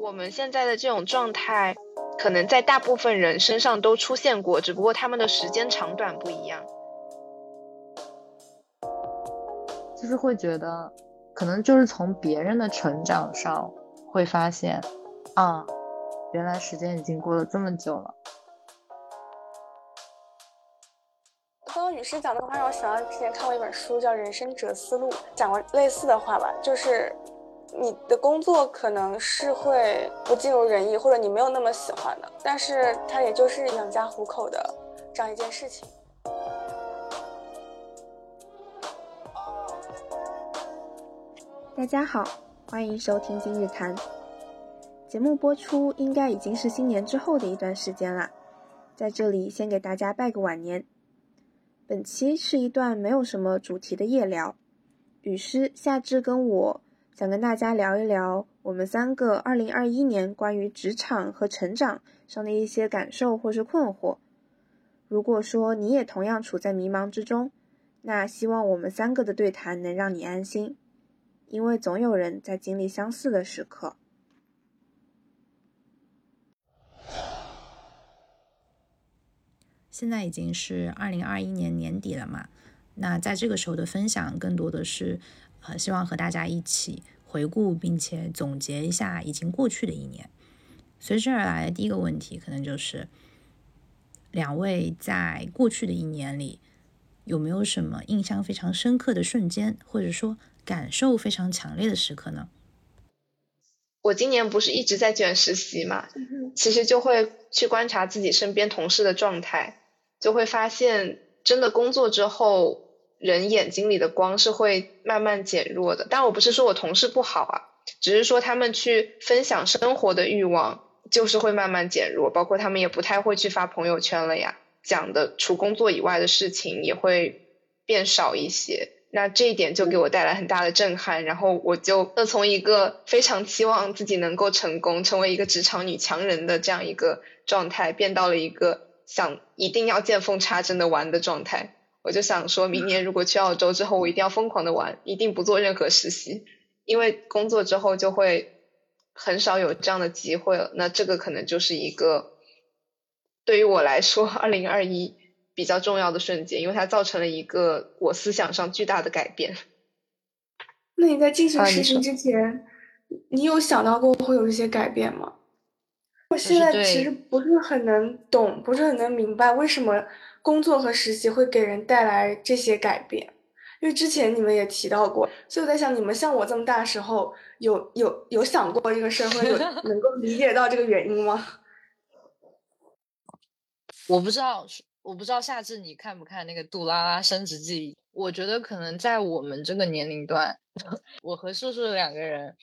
我们现在的这种状态，可能在大部分人身上都出现过，只不过他们的时间长短不一样。就是会觉得，可能就是从别人的成长上会发现，啊，原来时间已经过了这么久了。刚刚女士讲那个话让我想到之前看过一本书叫《人生哲思录》，讲过类似的话吧，就是你的工作可能是会不尽如人意，或者你没有那么喜欢的，但是它也就是养家糊口的这样一件事情。大家好，欢迎收听今日谈。节目播出应该已经是新年之后的一段时间了，在这里先给大家拜个晚年。本期是一段没有什么主题的夜聊，雨师、夏至跟我想跟大家聊一聊我们三个二零二一年关于职场和成长上的一些感受或是困惑。如果说你也同样处在迷茫之中，那希望我们三个的对谈能让你安心。因为总有人在经历相似的时刻。现在已经是二零二一年年底了嘛，那在这个时候的分享，更多的是呃，希望和大家一起回顾并且总结一下已经过去的一年。随之而来的第一个问题，可能就是两位在过去的一年里，有没有什么印象非常深刻的瞬间，或者说？感受非常强烈的时刻呢？我今年不是一直在卷实习嘛，其实就会去观察自己身边同事的状态，就会发现真的工作之后，人眼睛里的光是会慢慢减弱的。但我不是说我同事不好啊，只是说他们去分享生活的欲望就是会慢慢减弱，包括他们也不太会去发朋友圈了呀，讲的除工作以外的事情也会变少一些。那这一点就给我带来很大的震撼，然后我就从一个非常期望自己能够成功，成为一个职场女强人的这样一个状态，变到了一个想一定要见缝插针的玩的状态。我就想说，明年如果去澳洲之后，我一定要疯狂的玩，一定不做任何实习，因为工作之后就会很少有这样的机会了。那这个可能就是一个对于我来说，二零二一。比较重要的瞬间，因为它造成了一个我思想上巨大的改变。那你在进行实习之前，你有想到过会有一些改变吗？我现在其实不是很能懂，不是很能明白为什么工作和实习会给人带来这些改变。因为之前你们也提到过，所以我在想，你们像我这么大时候，有有有想过这个社会，有 能够理解到这个原因吗？我不知道。我不知道夏至你看不看那个《杜拉拉升职记》？我觉得可能在我们这个年龄段，我和硕硕两个人，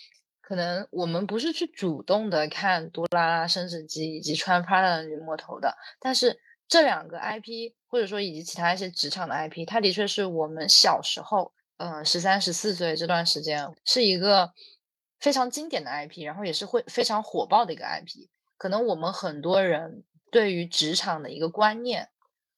可能我们不是去主动的看《杜拉拉升职记》以及穿 Prada 的女魔头的，但是这两个 IP 或者说以及其他一些职场的 IP，它的确是我们小时候，嗯，十三十四岁这段时间是一个非常经典的 IP，然后也是会非常火爆的一个 IP。可能我们很多人对于职场的一个观念。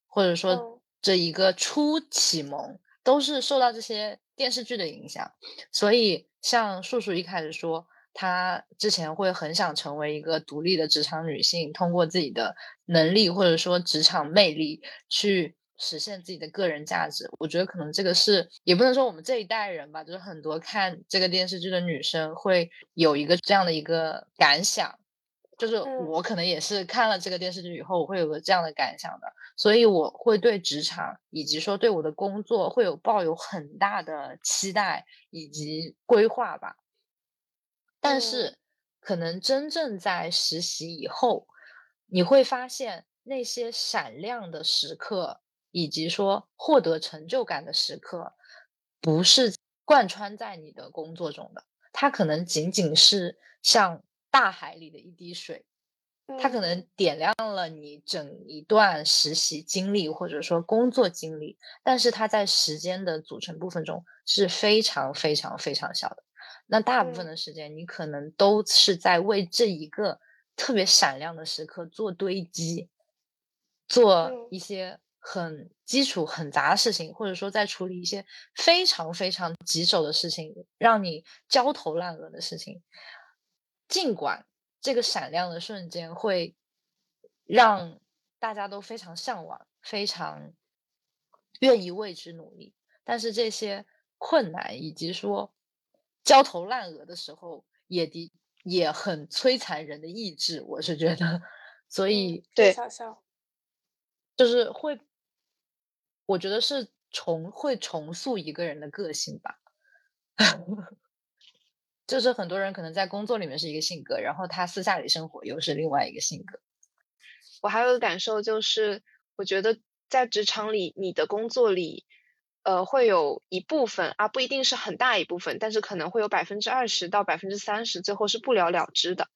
或者说，这一个初启蒙都是受到这些电视剧的影响，所以像树树一开始说，她之前会很想成为一个独立的职场女性，通过自己的能力或者说职场魅力去实现自己的个人价值。我觉得可能这个是也不能说我们这一代人吧，就是很多看这个电视剧的女生会有一个这样的一个感想。就是我可能也是看了这个电视剧以后，我会有个这样的感想的，所以我会对职场以及说对我的工作会有抱有很大的期待以及规划吧。但是，可能真正在实习以后，你会发现那些闪亮的时刻以及说获得成就感的时刻，不是贯穿在你的工作中的，它可能仅仅是像。大海里的一滴水，它可能点亮了你整一段实习经历或者说工作经历，但是它在时间的组成部分中是非常非常非常小的。那大部分的时间，你可能都是在为这一个特别闪亮的时刻做堆积，做一些很基础很杂的事情，或者说在处理一些非常非常棘手的事情，让你焦头烂额的事情。尽管这个闪亮的瞬间会让大家都非常向往，非常愿意为之努力。但是这些困难以及说焦头烂额的时候，也的也很摧残人的意志。我是觉得，所以对，就是会，我觉得是重会重塑一个人的个性吧。就是很多人可能在工作里面是一个性格，然后他私下里生活又是另外一个性格。我还有个感受就是，我觉得在职场里，你的工作里，呃，会有一部分啊，不一定是很大一部分，但是可能会有百分之二十到百分之三十，最后是不了了之的。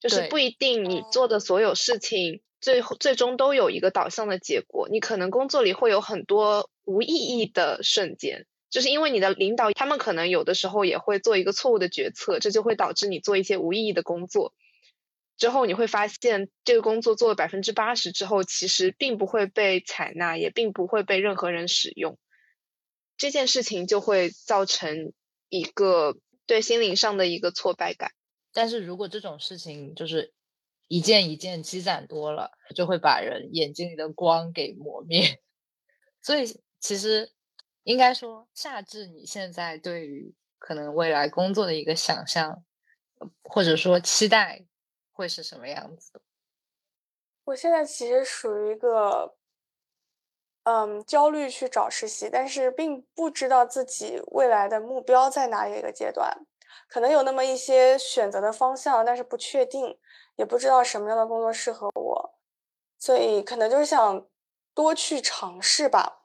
就是不一定你做的所有事情，最后最终都有一个导向的结果。你可能工作里会有很多无意义的瞬间。就是因为你的领导，他们可能有的时候也会做一个错误的决策，这就会导致你做一些无意义的工作。之后你会发现，这个工作做了百分之八十之后，其实并不会被采纳，也并不会被任何人使用。这件事情就会造成一个对心灵上的一个挫败感。但是如果这种事情就是一件一件积攒多了，就会把人眼睛里的光给磨灭。所以其实。应该说，夏至，你现在对于可能未来工作的一个想象，或者说期待，会是什么样子的？我现在其实属于一个，嗯，焦虑去找实习，但是并不知道自己未来的目标在哪里一个阶段，可能有那么一些选择的方向，但是不确定，也不知道什么样的工作适合我，所以可能就是想多去尝试吧。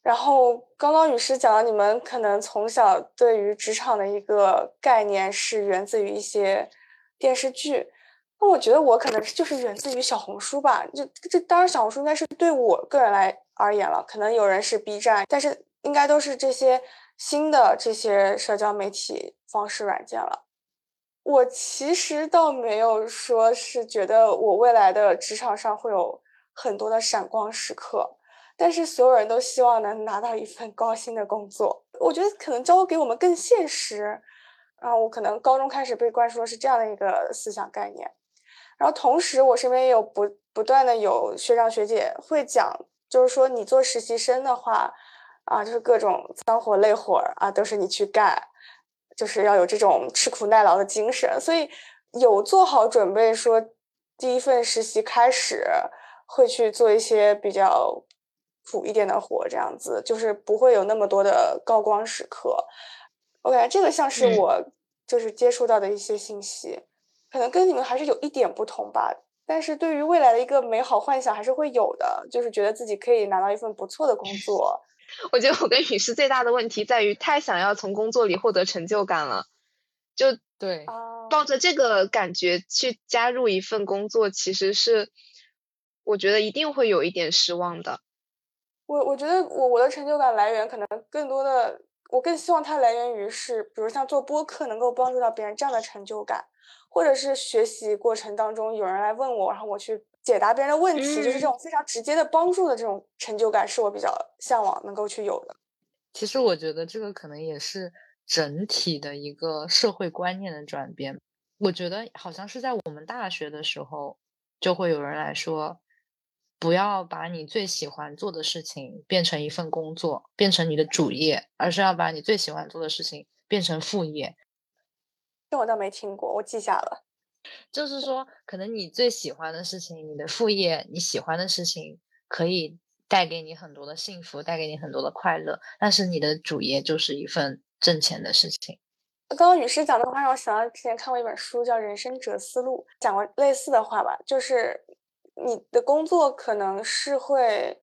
然后刚刚雨师讲了，你们可能从小对于职场的一个概念是源自于一些电视剧，那我觉得我可能就是源自于小红书吧。就这当然小红书应该是对我个人来而言了，可能有人是 B 站，但是应该都是这些新的这些社交媒体方式软件了。我其实倒没有说是觉得我未来的职场上会有很多的闪光时刻。但是所有人都希望能拿到一份高薪的工作，我觉得可能教给我们更现实。啊，我可能高中开始被灌输的是这样的一个思想概念，然后同时我身边也有不不断的有学长学姐会讲，就是说你做实习生的话，啊，就是各种脏活累活啊，都是你去干，就是要有这种吃苦耐劳的精神，所以有做好准备，说第一份实习开始会去做一些比较。苦一点的活，这样子就是不会有那么多的高光时刻。我感觉这个像是我就是接触到的一些信息，可能跟你们还是有一点不同吧。但是对于未来的一个美好幻想还是会有的，就是觉得自己可以拿到一份不错的工作。我觉得我跟雨师最大的问题在于太想要从工作里获得成就感了，就对，抱着这个感觉去加入一份工作，其实是我觉得一定会有一点失望的。我我觉得我我的成就感来源可能更多的，我更希望它来源于是，比如像做播客能够帮助到别人这样的成就感，或者是学习过程当中有人来问我，然后我去解答别人的问题，就是这种非常直接的帮助的这种成就感，是我比较向往能够去有的。其实我觉得这个可能也是整体的一个社会观念的转变。我觉得好像是在我们大学的时候，就会有人来说。不要把你最喜欢做的事情变成一份工作，变成你的主业，而是要把你最喜欢做的事情变成副业。这我倒没听过，我记下了。就是说，可能你最喜欢的事情，你的副业，你喜欢的事情，可以带给你很多的幸福，带给你很多的快乐。但是你的主业就是一份挣钱的事情。刚刚女士讲的话让我想到之前看过一本书，叫《人生哲思录》，讲过类似的话吧，就是。你的工作可能是会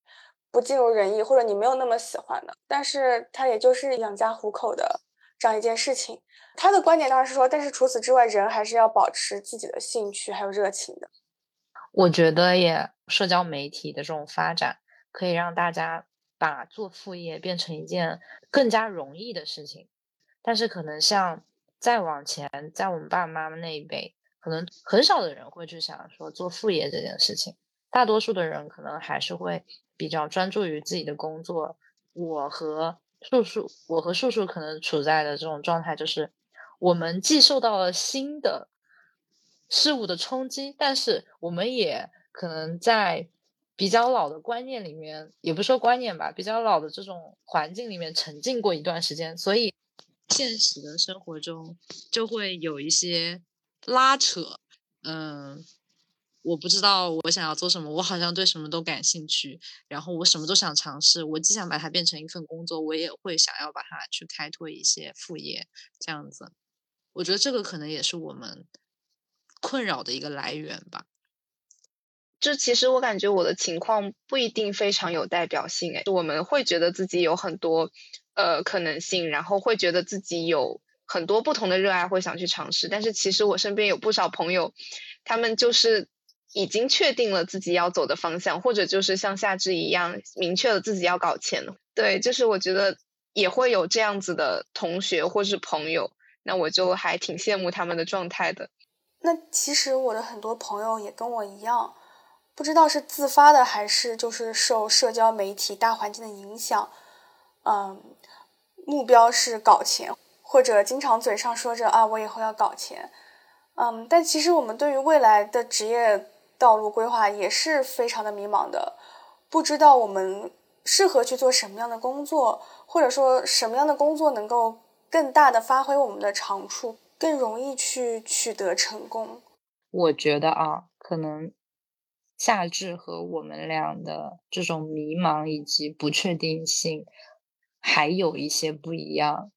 不尽如人意，或者你没有那么喜欢的，但是它也就是养家糊口的这样一件事情。他的观点当然是说，但是除此之外，人还是要保持自己的兴趣还有热情的。我觉得也，社交媒体的这种发展可以让大家把做副业变成一件更加容易的事情，但是可能像再往前，在我们爸爸妈妈那一辈。可能很少的人会去想说做副业这件事情，大多数的人可能还是会比较专注于自己的工作。我和叔叔，我和叔叔可能处在的这种状态就是，我们既受到了新的事物的冲击，但是我们也可能在比较老的观念里面，也不说观念吧，比较老的这种环境里面沉浸过一段时间，所以现实的生活中就会有一些拉扯。嗯，我不知道我想要做什么，我好像对什么都感兴趣，然后我什么都想尝试。我既想把它变成一份工作，我也会想要把它去开拓一些副业，这样子。我觉得这个可能也是我们。困扰的一个来源吧。就其实我感觉我的情况不一定非常有代表性诶，我们会觉得自己有很多呃可能性，然后会觉得自己有很多不同的热爱，会想去尝试。但是其实我身边有不少朋友，他们就是已经确定了自己要走的方向，或者就是像夏至一样明确了自己要搞钱。对，就是我觉得也会有这样子的同学或是朋友，那我就还挺羡慕他们的状态的。那其实我的很多朋友也跟我一样，不知道是自发的还是就是受社交媒体大环境的影响，嗯，目标是搞钱，或者经常嘴上说着啊我以后要搞钱，嗯，但其实我们对于未来的职业道路规划也是非常的迷茫的，不知道我们适合去做什么样的工作，或者说什么样的工作能够更大的发挥我们的长处。更容易去取得成功。我觉得啊，可能夏至和我们俩的这种迷茫以及不确定性还有一些不一样，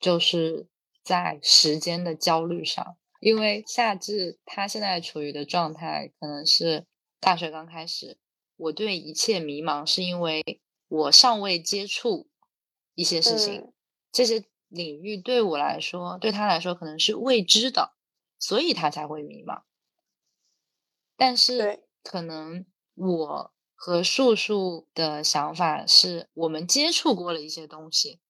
就是在时间的焦虑上。因为夏至他现在处于的状态，可能是大学刚开始，我对一切迷茫，是因为我尚未接触一些事情，这些。领域对我来说，对他来说可能是未知的，所以他才会迷茫。但是，可能我和树树的想法是，我们接触过了一些东西，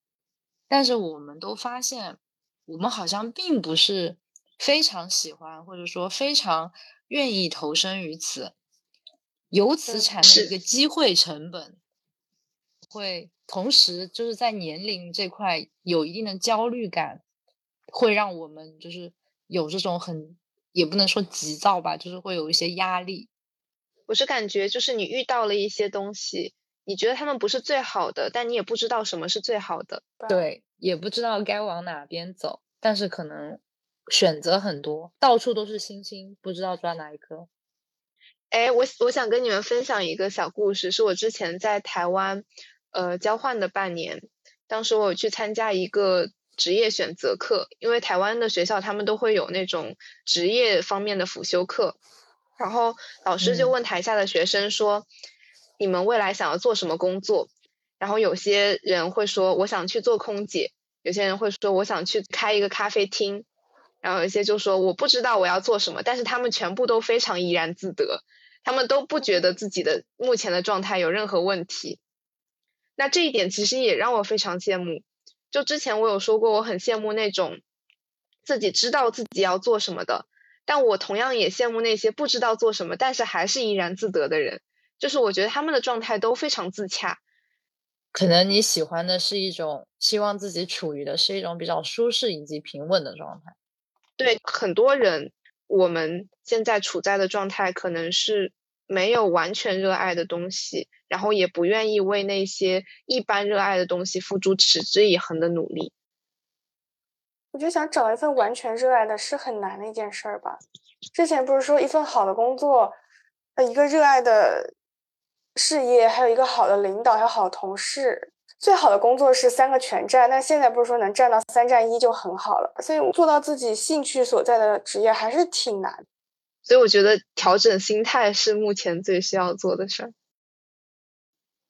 但是我们都发现，我们好像并不是非常喜欢，或者说非常愿意投身于此，由此产生一个机会成本，会。同时，就是在年龄这块有一定的焦虑感，会让我们就是有这种很也不能说急躁吧，就是会有一些压力。我是感觉，就是你遇到了一些东西，你觉得他们不是最好的，但你也不知道什么是最好的。对，也不知道该往哪边走，但是可能选择很多，到处都是星星，不知道抓哪一颗。哎，我我想跟你们分享一个小故事，是我之前在台湾。呃，交换的半年，当时我去参加一个职业选择课，因为台湾的学校他们都会有那种职业方面的辅修课，然后老师就问台下的学生说：“你们未来想要做什么工作？”然后有些人会说：“我想去做空姐。”有些人会说：“我想去开一个咖啡厅。”然后有些就说：“我不知道我要做什么。”但是他们全部都非常怡然自得，他们都不觉得自己的目前的状态有任何问题。那这一点其实也让我非常羡慕。就之前我有说过，我很羡慕那种自己知道自己要做什么的，但我同样也羡慕那些不知道做什么，但是还是怡然自得的人。就是我觉得他们的状态都非常自洽。可能你喜欢的是一种希望自己处于的是一种比较舒适以及平稳的状态。对很多人，我们现在处在的状态可能是没有完全热爱的东西。然后也不愿意为那些一般热爱的东西付出持之以恒的努力。我就想找一份完全热爱的是很难的一件事儿吧。之前不是说一份好的工作，呃，一个热爱的事业，还有一个好的领导，还有好同事，最好的工作是三个全占。但现在不是说能占到三占一就很好了。所以做到自己兴趣所在的职业还是挺难。所以我觉得调整心态是目前最需要做的事儿。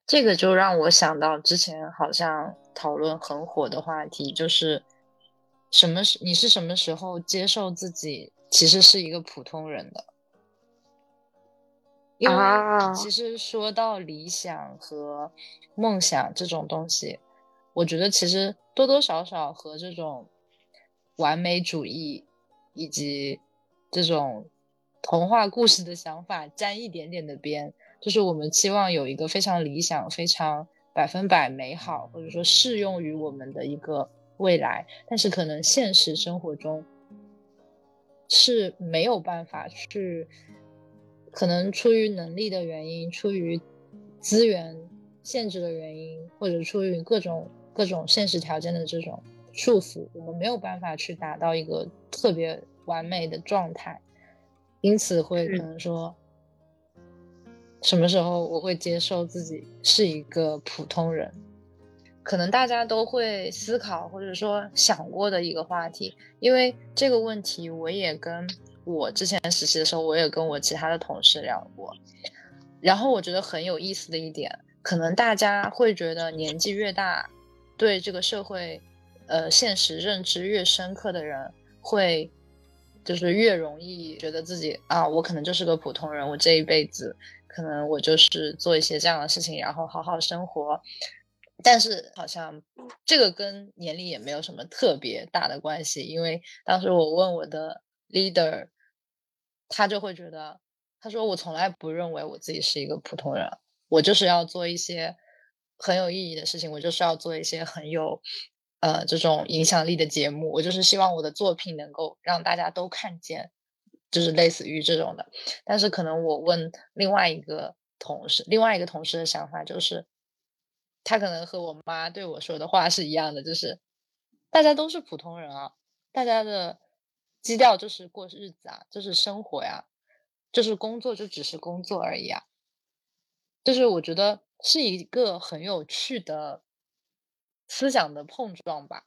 这个就让我想到之前好像讨论很火的话题，就是什么时你是什么时候接受自己其实是一个普通人的？因为其实说到理想和梦想这种东西，我觉得其实多多少少和这种完美主义以及这种童话故事的想法沾一点点的边。就是我们期望有一个非常理想、非常百分百美好，或者说适用于我们的一个未来，但是可能现实生活中是没有办法去，可能出于能力的原因，出于资源限制的原因，或者出于各种各种现实条件的这种束缚，我们没有办法去达到一个特别完美的状态，因此会可能说，什么时候我会接受自己是一个普通人？可能大家都会思考或者说想过的一个话题，因为这个问题我也跟我之前实习的时候，我也跟我其他的同事聊过。然后我觉得很有意思的一点，可能大家会觉得年纪越大，对这个社会，呃，现实认知越深刻的人，会就是越容易觉得自己啊，我可能就是个普通人，我这一辈子可能我就是做一些这样的事情，然后好好生活。但是好像这个跟年龄也没有什么特别大的关系，因为当时我问我的 leader，他就会觉得，他说我从来不认为我自己是一个普通人，我就是要做一些很有意义的事情，我就是要做一些很有呃这种影响力的节目，我就是希望我的作品能够让大家都看见，就是类似于这种的。但是可能我问另外一个同事，另外一个同事的想法就是。他可能和我妈对我说的话是一样的，就是大家都是普通人啊，大家的基调就是过日子啊，就是生活呀，就是工作就只是工作而已啊。就是我觉得是一个很有趣的思想的碰撞吧。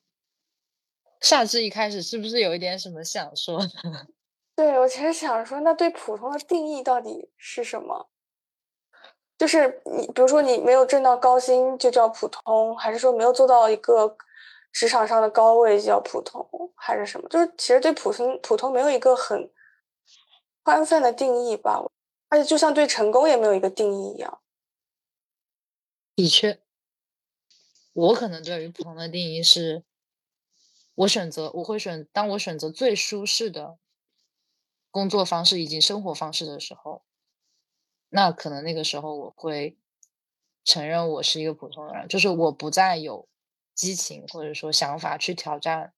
夏至一开始是不是有一点什么想说的？对我其实想说，那对普通的定义到底是什么？就是你，比如说你没有挣到高薪就叫普通，还是说没有做到一个职场上的高位就叫普通，还是什么？就是其实对普通普通没有一个很宽泛的定义吧，而且就像对成功也没有一个定义一样。的确，我可能对于普通的定义是，我选择我会选，当我选择最舒适的工作方式以及生活方式的时候。那可能那个时候我会承认我是一个普通人，就是我不再有激情或者说想法去挑战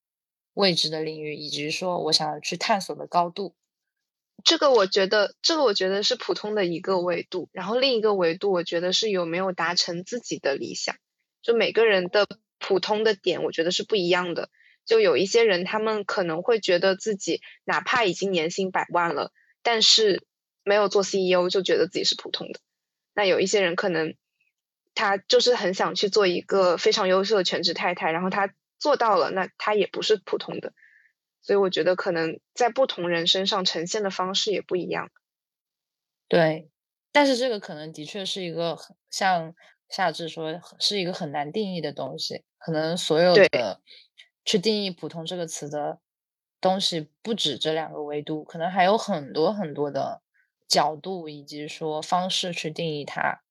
未知的领域，以及说我想要去探索的高度。这个我觉得，这个我觉得是普通的一个维度。然后另一个维度，我觉得是有没有达成自己的理想。就每个人的普通的点，我觉得是不一样的。就有一些人，他们可能会觉得自己哪怕已经年薪百万了，但是。没有做 CEO 就觉得自己是普通的，那有一些人可能他就是很想去做一个非常优秀的全职太太，然后他做到了，那他也不是普通的，所以我觉得可能在不同人身上呈现的方式也不一样。对，但是这个可能的确是一个像夏至说是一个很难定义的东西，可能所有的去定义“普通”这个词的东西不止这两个维度，可能还有很多很多的。角度以及说方式去定义它，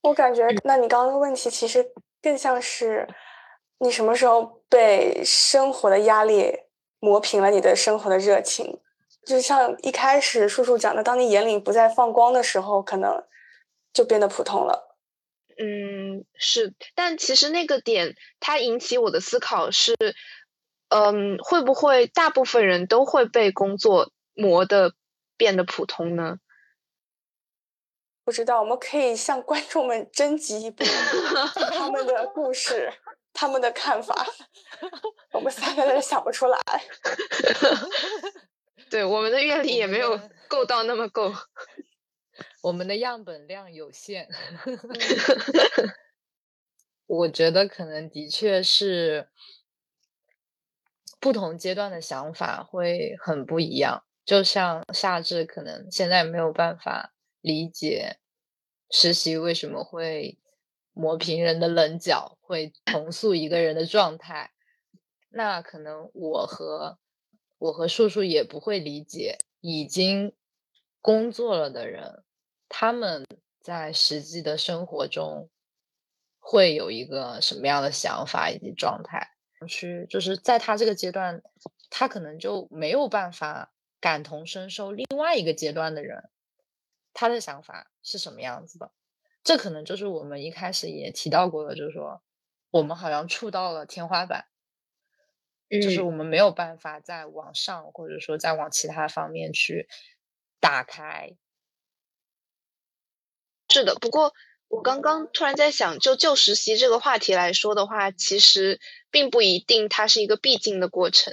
我感觉，那你刚刚的问题其实更像是你什么时候被生活的压力磨平了你的生活的热情？就像一开始叔叔讲的，当你眼里不再放光的时候，可能就变得普通了。嗯，是，但其实那个点它引起我的思考是，嗯，会不会大部分人都会被工作磨的？变得普通呢？不知道，我们可以向观众们征集一部他们的故事，他们的看法。我们三个人想不出来。对，我们的阅历也没有够到那么够，我们的样本量有限。我觉得可能的确是不同阶段的想法会很不一样。就像夏至可能现在没有办法理解实习为什么会磨平人的棱角，会重塑一个人的状态。那可能我和我和叔叔也不会理解已经工作了的人，他们在实际的生活中会有一个什么样的想法以及状态。去就是在他这个阶段，他可能就没有办法。感同身受，另外一个阶段的人，他的想法是什么样子的？这可能就是我们一开始也提到过的，就是说，我们好像触到了天花板。就是我们没有办法再往上，或者说再往其他方面去打开。是的，不过我刚刚突然在想，就就实习这个话题来说的话，其实并不一定它是一个必经的过程，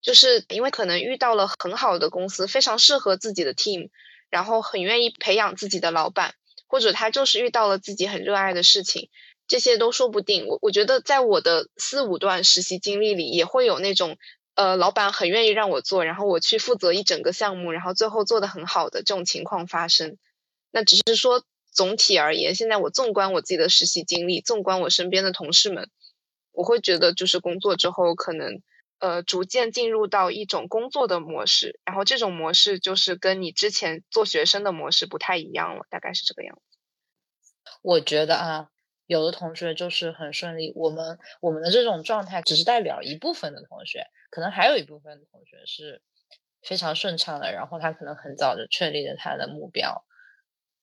就是因为可能遇到了很好的公司，非常适合自己的 team，然后很愿意培养自己的老板，或者他就是遇到了自己很热爱的事情。这些都说不定。我我觉得，在我的四五段实习经历里，也会有那种，呃，老板很愿意让我做，然后我去负责一整个项目，然后最后做的很好的这种情况发生。那只是说总体而言，现在我纵观我自己的实习经历，纵观我身边的同事们，我会觉得就是工作之后可能，呃，逐渐进入到一种工作的模式，然后这种模式就是跟你之前做学生的模式不太一样了，大概是这个样子。我觉得啊。有的同学就是很顺利，我们我们的这种状态只是代表一部分的同学，可能还有一部分同学是非常顺畅的，然后他可能很早就确立了他的目标，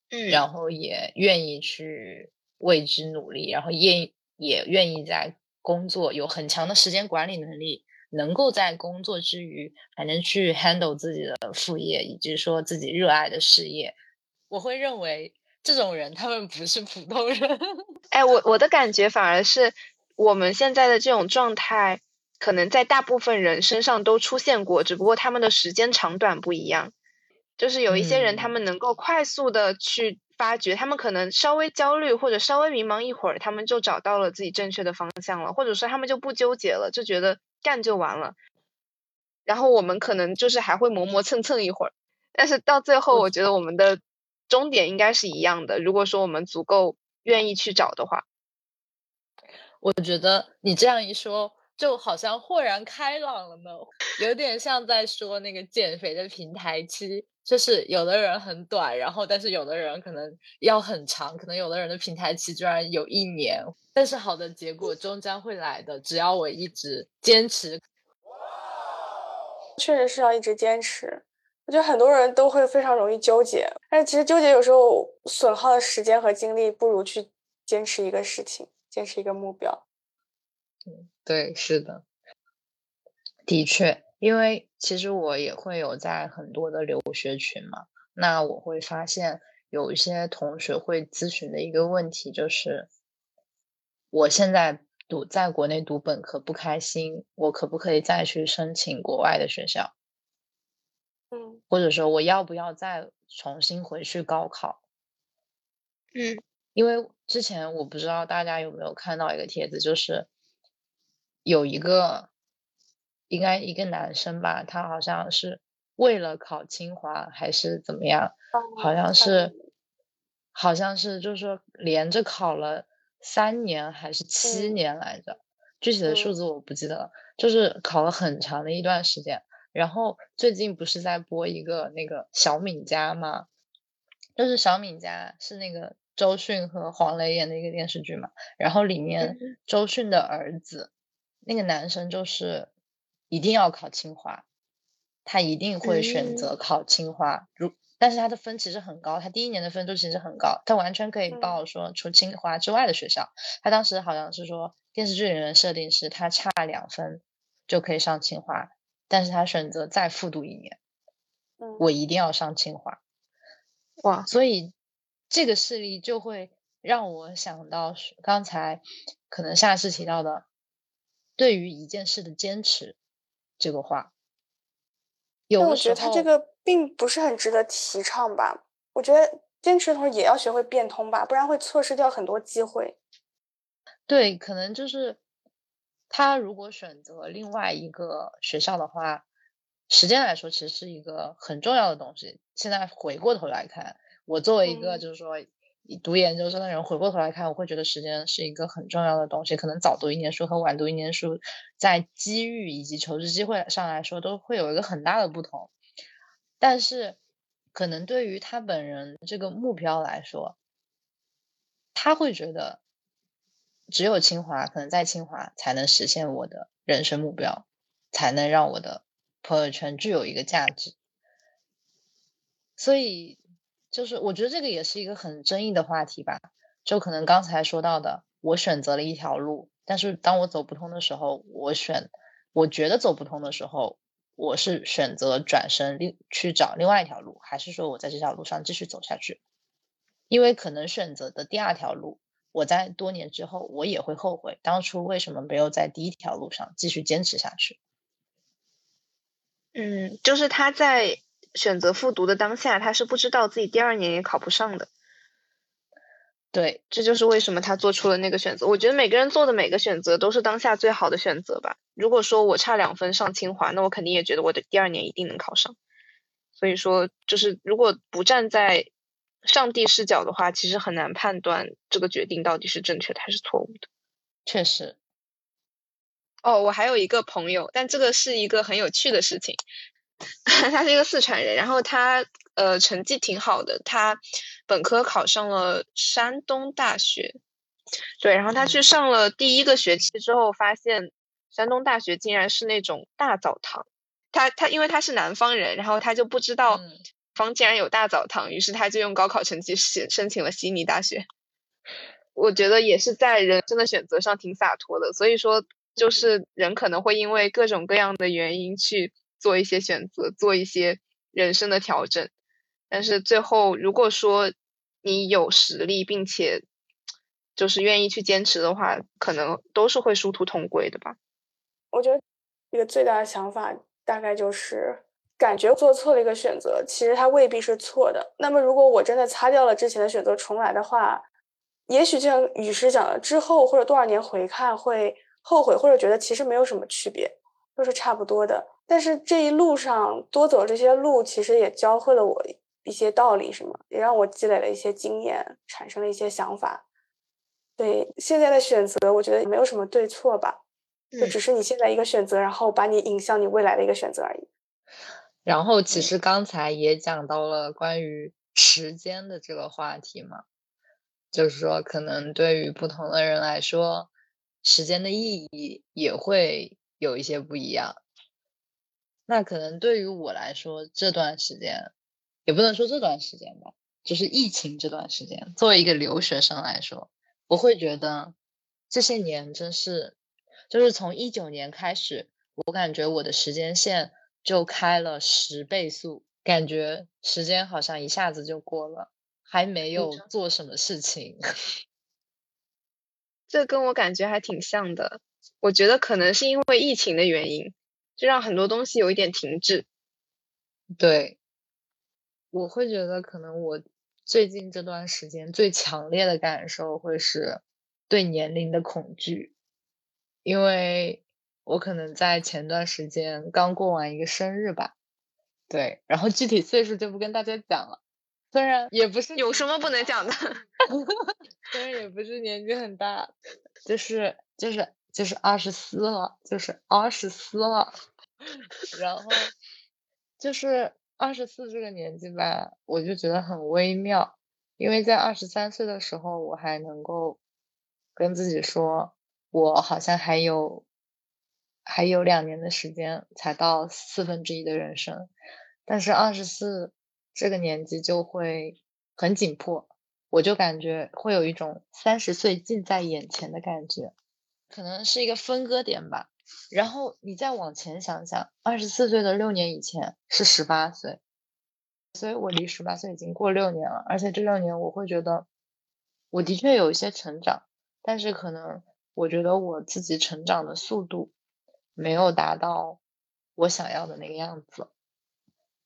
嗯，然后也愿意去为之努力，然后也也愿意在工作有很强的时间管理能力，能够在工作之余还能去 handle 自己的副业，以及说自己热爱的事业，我会认为。这种人，他们不是普通人。哎，我我的感觉反而是，我们现在的这种状态，可能在大部分人身上都出现过，只不过他们的时间长短不一样。就是有一些人，他们能够快速的去发掘，他们可能稍微焦虑或者稍微迷茫一会儿，他们就找到了自己正确的方向了，或者说他们就不纠结了，就觉得干就完了。然后我们可能就是还会磨磨蹭蹭一会儿，但是到最后，我觉得我们的。终点应该是一样的。如果说我们足够愿意去找的话，我觉得你这样一说，就好像豁然开朗了呢。有点像在说那个减肥的平台期，就是有的人很短，然后但是有的人可能要很长，可能有的人的平台期居然有一年。但是好的结果终将会来的，只要我一直坚持。确实是要一直坚持。我觉得很多人都会非常容易纠结，但是其实纠结有时候损耗的时间和精力，不如去坚持一个事情，坚持一个目标。嗯，对，是的，的确，因为其实我也会有在很多的留学群嘛，那我会发现有一些同学会咨询的一个问题就是，我现在读在国内读本科不开心，我可不可以再去申请国外的学校？嗯，或者说我要不要再重新回去高考？嗯，因为之前我不知道大家有没有看到一个帖子，就是有一个应该一个男生吧，他好像是为了考清华还是怎么样，好像是好像是就是说连着考了三年还是七年来着，具体的数字我不记得了，就是考了很长的一段时间。然后最近不是在播一个那个小敏家吗？就是小敏家是那个周迅和黄磊演的一个电视剧嘛。然后里面周迅的儿子，那个男生就是一定要考清华，他一定会选择考清华。如但是他的分其实很高，他第一年的分数其实很高，他完全可以报说除清华之外的学校。他当时好像是说电视剧里面设定是他差两分就可以上清华。但是他选择再复读一年，我一定要上清华，哇！所以这个事例就会让我想到刚才可能夏次提到的，对于一件事的坚持这个话，有我觉得他这个并不是很值得提倡吧？我觉得坚持的同时也要学会变通吧，不然会错失掉很多机会。对，可能就是。他如果选择另外一个学校的话，时间来说其实是一个很重要的东西。现在回过头来看，我作为一个就是说读研究生的人，回过头来看，我会觉得时间是一个很重要的东西。可能早读一年书和晚读一年书，在机遇以及求职机会上来说，都会有一个很大的不同。但是，可能对于他本人这个目标来说，他会觉得。只有清华，可能在清华才能实现我的人生目标，才能让我的朋友圈具有一个价值。所以，就是我觉得这个也是一个很争议的话题吧。就可能刚才说到的，我选择了一条路，但是当我走不通的时候，我选我觉得走不通的时候，我是选择转身另去找另外一条路，还是说我在这条路上继续走下去？因为可能选择的第二条路，我在多年之后我也会后悔当初为什么没有在第一条路上继续坚持下去。嗯，就是他在选择复读的当下，他是不知道自己第二年也考不上的。对，这就是为什么他做出了那个选择。我觉得每个人做的每个选择都是当下最好的选择吧。如果说我差两分上清华，那我肯定也觉得我的第二年一定能考上。所以说，就是如果不站在上帝视角的话，其实很难判断这个决定到底是正确的还是错误的。确实。哦，我还有一个朋友，但这个是一个很有趣的事情。他是一个四川人，然后他呃成绩挺好的，他本科考上了山东大学。对，然后他去上了第一个学期之后，发现山东大学竟然是那种大澡堂。他他因为他是南方人，然后他就不知道方竟然有大澡堂，于是他就用高考成绩申申请了悉尼大学。我觉得也是在人生的选择上挺洒脱的，所以说。就是人可能会因为各种各样的原因去做一些选择，做一些人生的调整，但是最后如果说你有实力，并且就是愿意去坚持的话，可能都是会殊途同归的吧。我觉得一个最大的想法大概就是感觉做错了一个选择，其实它未必是错的。那么如果我真的擦掉了之前的选择重来的话，也许就像雨师讲的，之后或者多少年回看会。后悔或者觉得其实没有什么区别，都是差不多的。但是这一路上多走这些路，其实也教会了我一些道理，什么也让我积累了一些经验，产生了一些想法。对现在的选择，我觉得没有什么对错吧，就只是你现在一个选择，然后把你引向你未来的一个选择而已。然后其实刚才也讲到了关于时间的这个话题嘛，就是说可能对于不同的人来说。时间的意义也会有一些不一样。那可能对于我来说，这段时间也不能说这段时间吧，就是疫情这段时间，作为一个留学生来说，我会觉得这些年真是，就是从一九年开始，我感觉我的时间线就开了十倍速，感觉时间好像一下子就过了，还没有做什么事情。这跟我感觉还挺像的，我觉得可能是因为疫情的原因，就让很多东西有一点停滞。对，我会觉得可能我最近这段时间最强烈的感受会是对年龄的恐惧，因为我可能在前段时间刚过完一个生日吧，对，然后具体岁数就不跟大家讲了。虽然也不是有什么不能讲的，虽然也不是年纪很大，就是就是就是二十四了，就是二十四了，然后就是二十四这个年纪吧，我就觉得很微妙，因为在二十三岁的时候，我还能够跟自己说，我好像还有还有两年的时间才到四分之一的人生，但是二十四。这个年纪就会很紧迫，我就感觉会有一种三十岁近在眼前的感觉，可能是一个分割点吧。然后你再往前想想，二十四岁的六年以前是十八岁，所以我离十八岁已经过六年了。而且这六年我会觉得，我的确有一些成长，但是可能我觉得我自己成长的速度没有达到我想要的那个样子，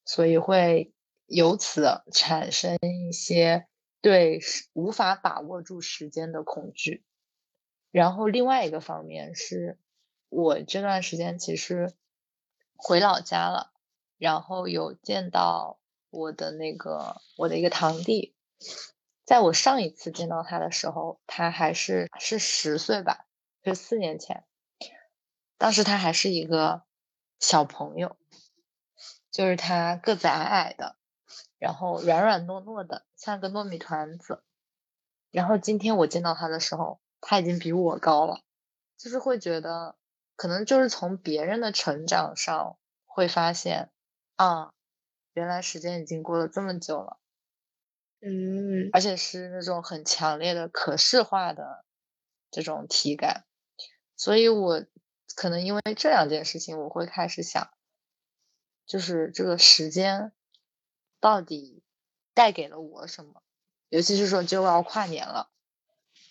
所以会。由此产生一些对无法把握住时间的恐惧，然后另外一个方面是，我这段时间其实回老家了，然后有见到我的那个我的一个堂弟，在我上一次见到他的时候，他还是是十岁吧，是四年前，当时他还是一个小朋友，就是他个子矮矮的。然后软软糯糯的，像个糯米团子。然后今天我见到他的时候，他已经比我高了，就是会觉得，可能就是从别人的成长上会发现，啊，原来时间已经过了这么久了，嗯，而且是那种很强烈的可视化的这种体感。所以我可能因为这两件事情，我会开始想，就是这个时间到底带给了我什么？尤其是说就要跨年了，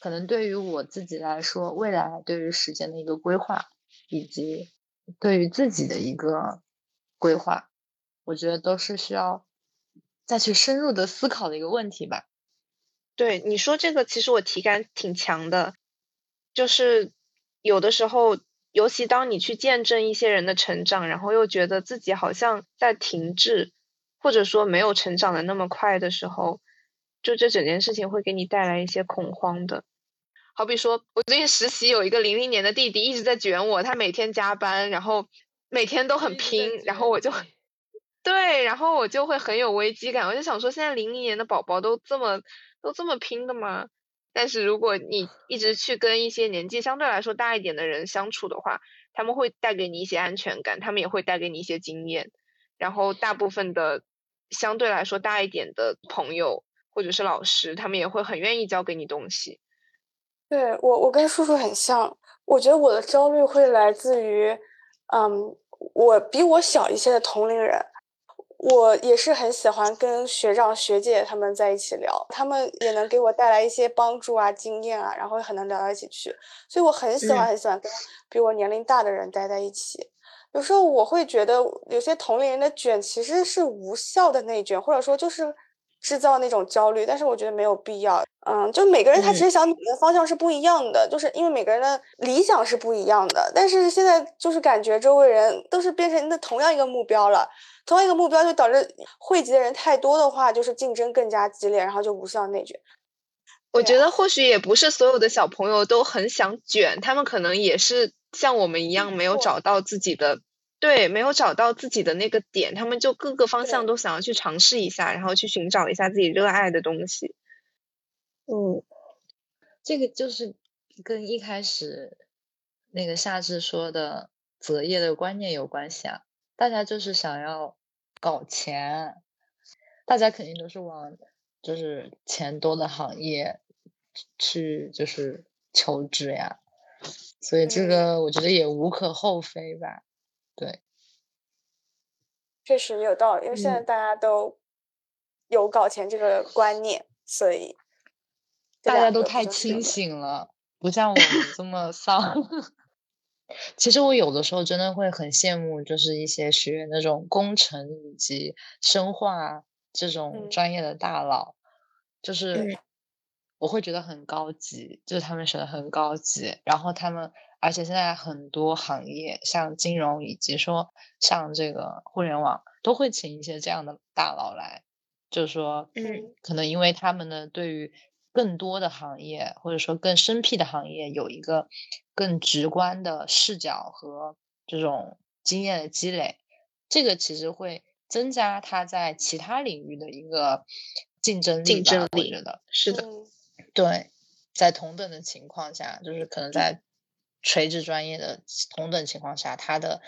可能对于我自己来说，未来对于时间的一个规划，以及对于自己的一个规划，我觉得都是需要再去深入的思考的一个问题吧。对你说这个，其实我体感挺强的，就是有的时候，尤其当你去见证一些人的成长，然后又觉得自己好像在停滞，或者说没有成长的那么快的时候，就这整件事情会给你带来一些恐慌的。好比说，我最近实习有一个零零年的弟弟一直在卷我，他每天加班，然后每天都很拼，然后我就对，然后我就会很有危机感，我就想说，现在零零年的宝宝都这么。都这么拼的吗？但是如果你一直去跟一些年纪相对来说大一点的人相处的话，他们会带给你一些安全感，他们也会带给你一些经验。然后大部分的相对来说大一点的朋友或者是老师，他们也会很愿意教给你东西。对我，我跟叔叔很像。我觉得我的焦虑会来自于，嗯，我比我小一些的同龄人。我也是很喜欢跟学长学姐他们在一起聊，他们也能给我带来一些帮助啊、经验啊，然后很能聊到一起去。所以我很喜欢很喜欢跟比我年龄大的人待在一起。有时候我会觉得有些同龄人的卷其实是无效的内卷，或者说就是制造那种焦虑，但是我觉得没有必要。嗯，就每个人他其实想努力的方向是不一样的，就是因为每个人的理想是不一样的。但是现在就是感觉周围人都是变成那同样一个目标了。同样一个目标，就导致汇集的人太多的话，就是竞争更加激烈，然后就无效内卷。我觉得或许也不是所有的小朋友都很想卷，他们可能也是像我们一样没有找到自己的，对，没有找到自己的那个点，他们就各个方向都想要去尝试一下，然后去寻找一下自己热爱的东西。嗯，这个就是跟一开始那个夏至说的择业的观念有关系啊，大家就是想要。搞钱，大家肯定都是往就是钱多的行业去，就是求职呀。所以这个我觉得也无可厚非吧。对，确实有道理，因为现在大家都有搞钱这个观念，所以大家都太清醒了，不像我们这么丧。其实我有的时候真的会很羡慕，就是一些学那种工程以及生化这种专业的大佬，就是我会觉得很高级，就是他们学的很高级，然后他们而且现在很多行业像金融以及说像这个互联网都会请一些这样的大佬来，就是说，嗯，可能因为他们呢对于。更多的行业，或者说更生僻的行业，有一个更直观的视角和这种经验的积累，这个其实会增加他在其他领域的一个竞争力。竞争力，我觉得是的。对，在同等的情况下，就是可能在垂直专业的同等情况下，它的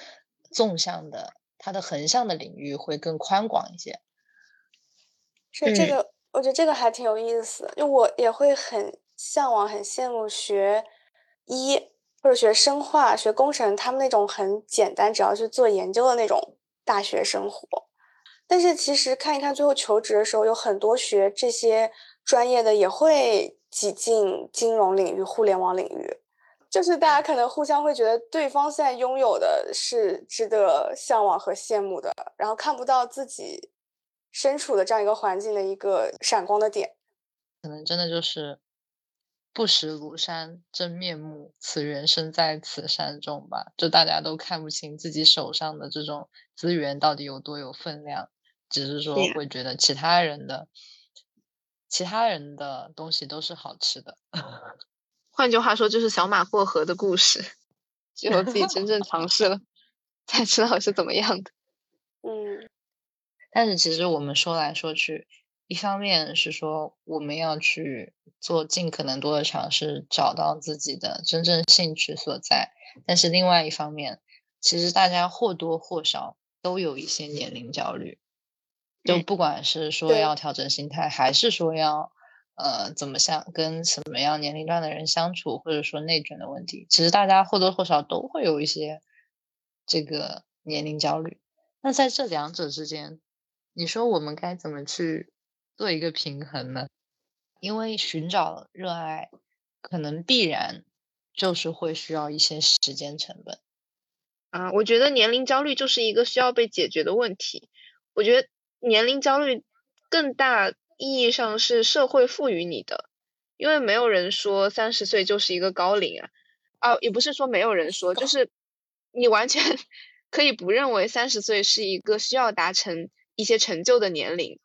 纵向的、它的横向的领域会更宽广一些。是这个。我觉得这个还挺有意思，就我也会很向往、很羡慕学医或者学生化、学工程，他们那种很简单，只要去做研究的那种大学生活。但是其实看一看最后求职的时候，有很多学这些专业的也会挤进金融领域、互联网领域，就是大家可能互相会觉得对方现在拥有的是值得向往和羡慕的，然后看不到自己。身处的这样一个环境的一个闪光的点，可能真的就是不识庐山真面目，此人身在此山中吧。就大家都看不清自己手上的这种资源到底有多有分量，只是说会觉得其他人的其他人的东西都是好吃的。换句话说，就是小马过河的故事，只有 自己真正尝试了，才知道是怎么样的。嗯。但是其实我们说来说去，一方面是说我们要去做尽可能多的尝试，找到自己的真正兴趣所在。但是另外一方面，其实大家或多或少都有一些年龄焦虑，就不管是说要调整心态，还是说要呃，怎么相跟什么样年龄段的人相处，或者说内卷的问题，其实大家或多或少都会有一些这个年龄焦虑。那在这两者之间，你说我们该怎么去做一个平衡呢？因为寻找热爱，可能必然就是会需要一些时间成本。啊，我觉得年龄焦虑就是一个需要被解决的问题。我觉得年龄焦虑更大意义上是社会赋予你的，因为没有人说三十岁就是一个高龄啊。啊，也不是说没有人说，就是你完全 可以不认为三十岁是一个需要达成一些成就的年龄。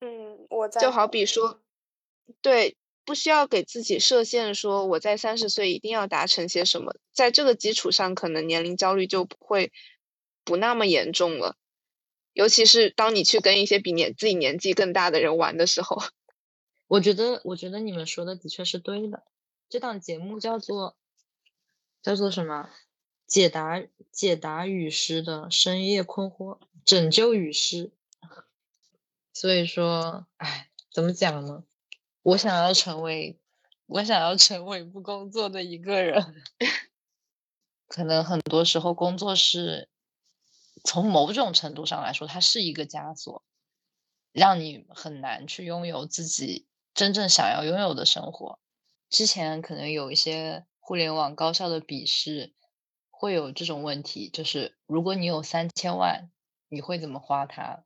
嗯，我在就好比说，对。不需要给自己设限，说我在三十岁一定要达成些什么，在这个基础上，可能年龄焦虑就不会不那么严重了。尤其是当你去跟一些比年自己年纪更大的人玩的时候，我觉得，我觉得你们说的的确是对的。这档节目叫做叫做什么？解答解答雨师的深夜困惑，拯救雨师。所以说，哎，怎么讲呢？我想要成为，我想要成为不工作的一个人。可能很多时候，工作是从某种程度上来说，它是一个枷锁，让你很难去拥有自己真正想要拥有的生活。之前可能有一些互联网高校的笔试，会有这种问题，就是如果你有三千万，你会怎么花它？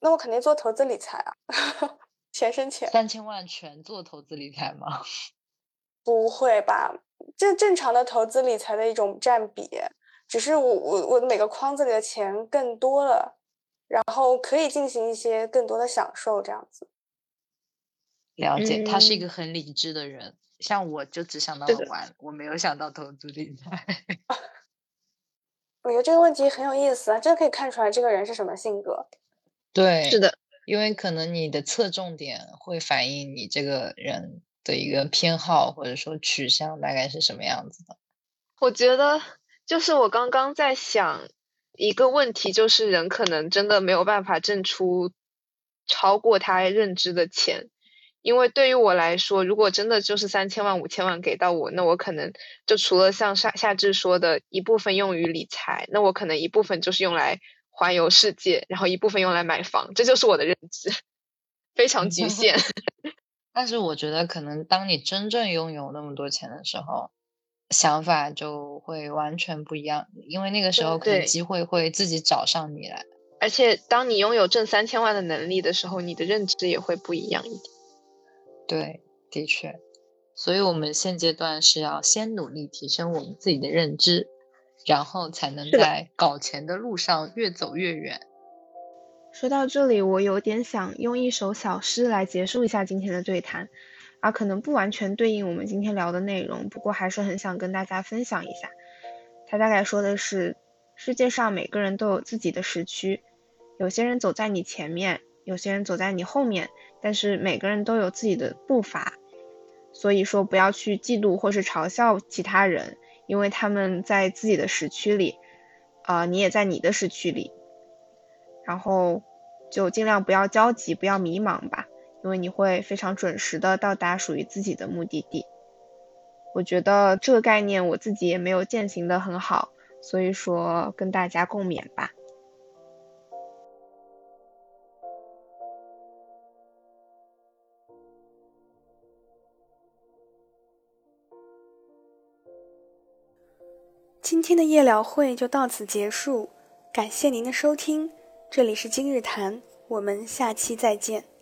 那我肯定做投资理财啊。钱生钱，三千万全做投资理财吗？不会吧，这正常的投资理财的一种占比，只是我我我的每个框子里的钱更多了，然后可以进行一些更多的享受，这样子。了解，他是一个很理智的人，像我就只想到了玩，我没有想到投资理财。我觉得这个问题很有意思啊，这可以看出来这个人是什么性格。对，是的。因为可能你的侧重点会反映你这个人的一个偏好或者说取向大概是什么样子的。我觉得就是我刚刚在想一个问题，就是人可能真的没有办法挣出超过他认知的钱，因为对于我来说，如果真的就是三千万五千万给到我，那我可能就除了像夏夏至说的一部分用于理财，那我可能一部分就是用来。环游世界，然后一部分用来买房，这就是我的认知，非常局限。但是我觉得，可能当你真正拥有那么多钱的时候，想法就会完全不一样，因为那个时候可能机会会自己找上你来。而且，当你拥有挣三千万的能力的时候，你的认知也会不一样一点。对，的确。所以我们现阶段是要先努力提升我们自己的认知。然后才能在搞钱的路上越走越远。说到这里，我有点想用一首小诗来结束一下今天的对谈，啊，可能不完全对应我们今天聊的内容，不过还是很想跟大家分享一下。他大概说的是：世界上每个人都有自己的时区，有些人走在你前面，有些人走在你后面，但是每个人都有自己的步伐。所以说，不要去嫉妒或是嘲笑其他人。因为他们在自己的时区里，啊，你也在你的时区里，然后就尽量不要焦急，不要迷茫吧，因为你会非常准时的到达属于自己的目的地。我觉得这个概念我自己也没有践行的很好，所以说跟大家共勉吧。今天的夜聊会就到此结束，感谢您的收听，这里是今日谈，我们下期再见。